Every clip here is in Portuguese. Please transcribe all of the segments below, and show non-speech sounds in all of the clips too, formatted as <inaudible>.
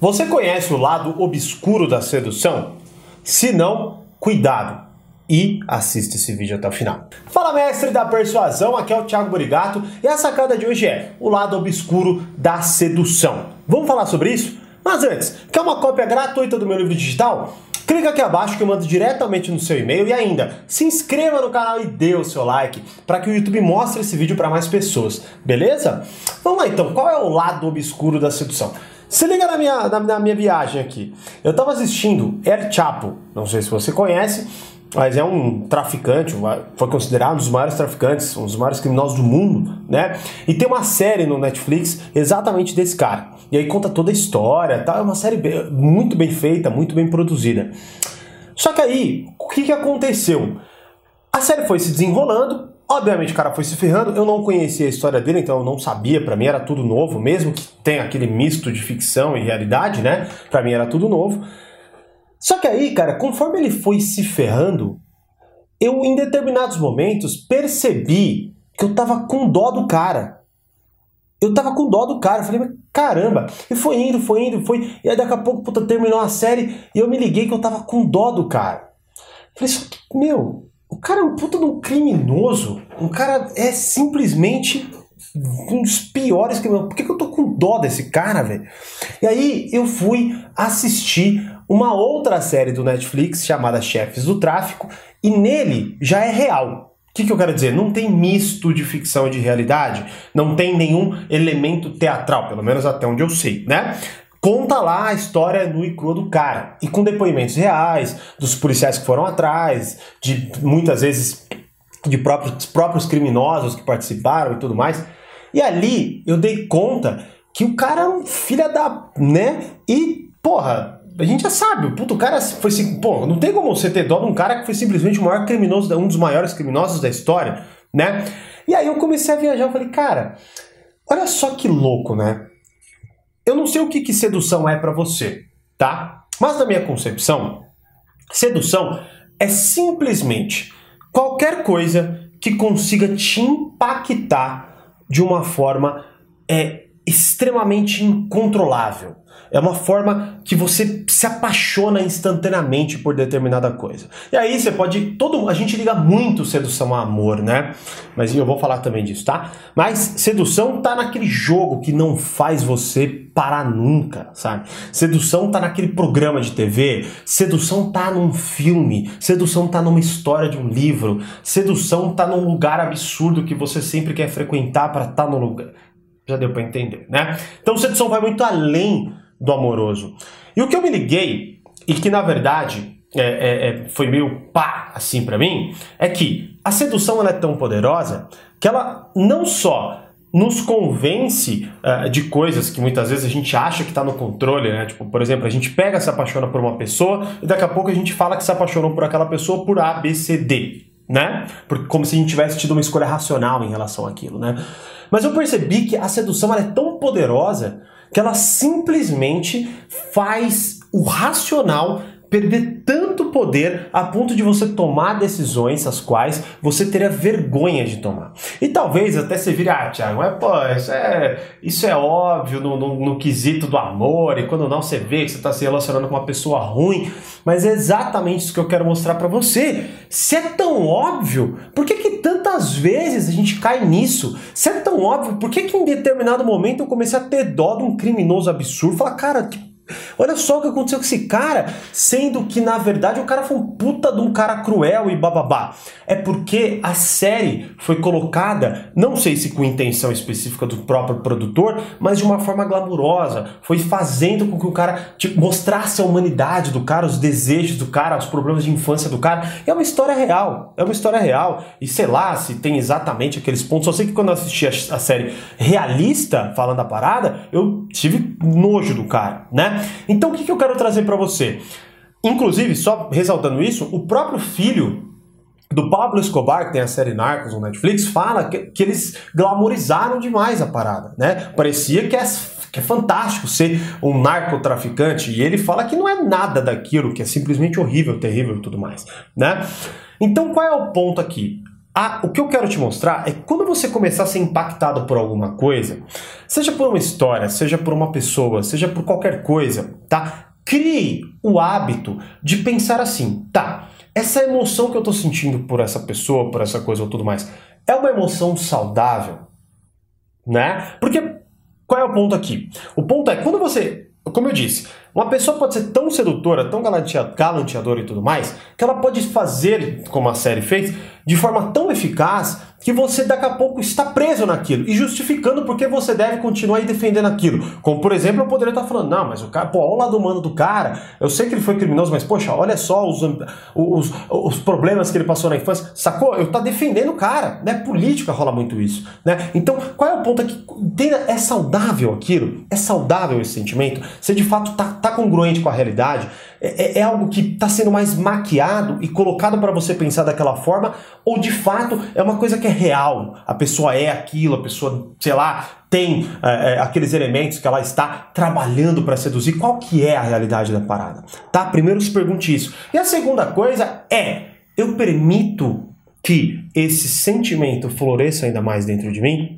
Você conhece o lado obscuro da sedução? Se não, cuidado e assista esse vídeo até o final. Fala mestre da persuasão, aqui é o Thiago Burigato e a sacada de hoje é o lado obscuro da sedução. Vamos falar sobre isso? Mas antes, quer uma cópia gratuita do meu livro digital? Clica aqui abaixo que eu mando diretamente no seu e-mail e ainda se inscreva no canal e dê o seu like para que o YouTube mostre esse vídeo para mais pessoas, beleza? Vamos lá então, qual é o lado obscuro da sedução? Se liga na minha, na, na minha viagem aqui. Eu estava assistindo El Chapo, não sei se você conhece, mas é um traficante, foi considerado um dos maiores traficantes, um dos maiores criminosos do mundo, né? E tem uma série no Netflix exatamente desse cara. E aí conta toda a história, tá? É uma série muito bem feita, muito bem produzida. Só que aí, o que, que aconteceu? A série foi se desenrolando, Obviamente o cara foi se ferrando, eu não conhecia a história dele, então eu não sabia, para mim era tudo novo, mesmo que tenha aquele misto de ficção e realidade, né? Para mim era tudo novo. Só que aí, cara, conforme ele foi se ferrando, eu em determinados momentos percebi que eu tava com dó do cara. Eu tava com dó do cara, eu falei, mas caramba, e foi indo, foi indo, foi, e aí daqui a pouco, puta, terminou a série e eu me liguei que eu tava com dó do cara. Eu falei, meu, o cara é um puta de um criminoso. Um cara é simplesmente um dos piores criminosos. Por que, que eu tô com dó desse cara, velho? E aí eu fui assistir uma outra série do Netflix chamada Chefes do Tráfico e nele já é real. O que, que eu quero dizer? Não tem misto de ficção e de realidade, não tem nenhum elemento teatral, pelo menos até onde eu sei, né? Conta lá a história nua e crua do cara. E com depoimentos reais, dos policiais que foram atrás, de muitas vezes de próprios, próprios criminosos que participaram e tudo mais. E ali eu dei conta que o cara é um filho da. né? E, porra, a gente já sabe, o puto cara foi pô, não tem como você ter dó de um cara que foi simplesmente o maior criminoso, um dos maiores criminosos da história, né? E aí eu comecei a viajar, eu falei, cara, olha só que louco, né? Eu não sei o que, que sedução é para você, tá? Mas na minha concepção, sedução é simplesmente qualquer coisa que consiga te impactar de uma forma é, extremamente incontrolável. É uma forma que você se apaixona instantaneamente por determinada coisa. E aí você pode. Todo, a gente liga muito sedução a amor, né? Mas eu vou falar também disso, tá? Mas sedução tá naquele jogo que não faz você parar nunca, sabe? Sedução tá naquele programa de TV, sedução tá num filme, sedução tá numa história de um livro, sedução tá num lugar absurdo que você sempre quer frequentar para estar tá no lugar. Já deu para entender, né? Então sedução vai muito além do amoroso. E o que eu me liguei, e que na verdade é, é, é foi meio pá assim para mim, é que a sedução ela é tão poderosa que ela não só nos convence uh, de coisas que muitas vezes a gente acha que está no controle, né? Tipo, por exemplo, a gente pega, se apaixona por uma pessoa e daqui a pouco a gente fala que se apaixonou por aquela pessoa por A, B, C, D, né? Porque, como se a gente tivesse tido uma escolha racional em relação àquilo, né? Mas eu percebi que a sedução é tão poderosa que ela simplesmente faz o racional perder tanto poder a ponto de você tomar decisões as quais você teria vergonha de tomar. E talvez até você vire, ah, Thiago, é, pô, isso é, isso é óbvio no, no, no quesito do amor, e quando não você vê que você está se relacionando com uma pessoa ruim, mas é exatamente isso que eu quero mostrar para você. Se é tão óbvio, por que, que tantas vezes a gente cai nisso? Se é tão óbvio, por que, que em determinado momento eu comecei a ter dó de um criminoso absurdo? Falar, cara, que Olha só o que aconteceu com esse cara, sendo que na verdade o cara foi um puta de um cara cruel e bababá. É porque a série foi colocada, não sei se com intenção específica do próprio produtor, mas de uma forma glamurosa. Foi fazendo com que o cara tipo, mostrasse a humanidade do cara, os desejos do cara, os problemas de infância do cara. É uma história real. É uma história real. E sei lá se tem exatamente aqueles pontos. Só sei que quando eu assisti a série realista, falando a parada, eu tive nojo do cara, né? Então o que, que eu quero trazer para você? Inclusive, só ressaltando isso, o próprio filho do Pablo Escobar, que tem a série Narcos no Netflix, fala que, que eles glamorizaram demais a parada, né? Parecia que é, que é fantástico ser um narcotraficante, e ele fala que não é nada daquilo, que é simplesmente horrível, terrível e tudo mais, né? Então qual é o ponto aqui? A, o que eu quero te mostrar é que quando você começar a ser impactado por alguma coisa, seja por uma história, seja por uma pessoa, seja por qualquer coisa, tá? Crie o hábito de pensar assim, tá? Essa emoção que eu tô sentindo por essa pessoa, por essa coisa ou tudo mais, é uma emoção saudável, né? Porque qual é o ponto aqui? O ponto é quando você, como eu disse, uma pessoa pode ser tão sedutora, tão galanteadora e tudo mais, que ela pode fazer, como a série fez, de forma tão eficaz que você daqui a pouco está preso naquilo e justificando porque você deve continuar defendendo aquilo. Como, por exemplo, eu poderia estar falando, não, mas o cara, pô, olha o lado humano do cara, eu sei que ele foi criminoso, mas poxa, olha só os, os, os problemas que ele passou na infância, sacou? Eu tá defendendo o cara, né? Política rola muito isso, né? Então, qual é o ponto aqui? É saudável aquilo? É saudável esse sentimento? Você de fato tá, tá congruente com a realidade? É, é, é algo que está sendo mais maquiado e colocado para você pensar daquela forma? Ou de fato é uma coisa que é real? A pessoa é aquilo, a pessoa, sei lá, tem é, é aqueles elementos que ela está trabalhando para seduzir? Qual que é a realidade da parada? Tá? Primeiro se pergunte isso. E a segunda coisa é: eu permito que esse sentimento floresça ainda mais dentro de mim?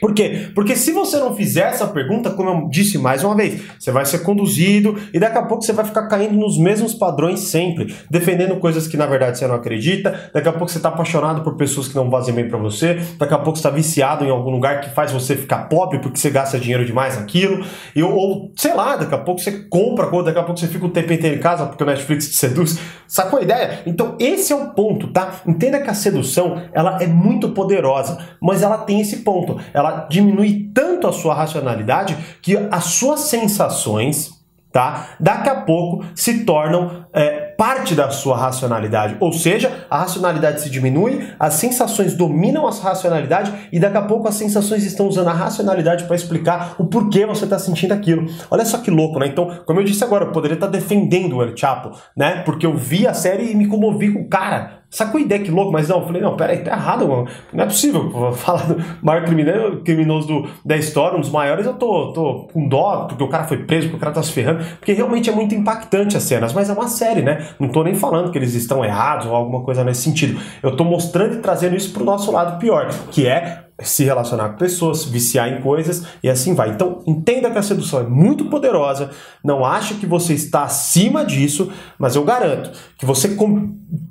Por quê? Porque se você não fizer essa pergunta, como eu disse mais uma vez, você vai ser conduzido e daqui a pouco você vai ficar caindo nos mesmos padrões sempre, defendendo coisas que na verdade você não acredita. Daqui a pouco você está apaixonado por pessoas que não fazem bem para você. Daqui a pouco você está viciado em algum lugar que faz você ficar pobre porque você gasta dinheiro demais naquilo. E, ou, sei lá, daqui a pouco você compra coisa, daqui a pouco você fica o tempo inteiro em casa porque o Netflix te seduz. Sacou a ideia? Então esse é o ponto, tá? Entenda que a sedução ela é muito poderosa, mas ela tem esse ponto. Ela ela diminui tanto a sua racionalidade que as suas sensações, tá? Daqui a pouco se tornam é, parte da sua racionalidade. Ou seja, a racionalidade se diminui, as sensações dominam a racionalidade e daqui a pouco as sensações estão usando a racionalidade para explicar o porquê você está sentindo aquilo. Olha só que louco, né? Então, como eu disse agora, eu poderia estar tá defendendo o El Chapo, né? Porque eu vi a série e me comovi com o cara. Sacou a ideia que louco, mas não, eu falei, não, peraí, tá errado, mano. Não é possível <laughs> falar do maior criminoso, criminoso do, da história, um dos maiores, eu tô, tô com dó, porque o cara foi preso, porque o cara tá se ferrando, porque realmente é muito impactante as cenas, mas é uma série, né? Não estou nem falando que eles estão errados ou alguma coisa nesse sentido. Eu estou mostrando e trazendo isso para o nosso lado pior, que é se relacionar com pessoas, viciar em coisas e assim vai. Então, entenda que a sedução é muito poderosa, não ache que você está acima disso, mas eu garanto que você,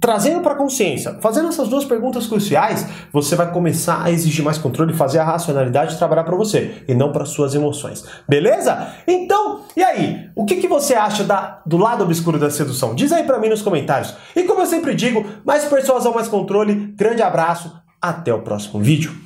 trazendo para a consciência, fazendo essas duas perguntas cruciais, você vai começar a exigir mais controle, fazer a racionalidade trabalhar para você e não para suas emoções. Beleza? Então, e aí? O que, que você acha da, do lado obscuro da sedução? Diz aí para mim nos comentários. E como eu sempre digo, mais persuasão, mais controle. Grande abraço, até o próximo vídeo.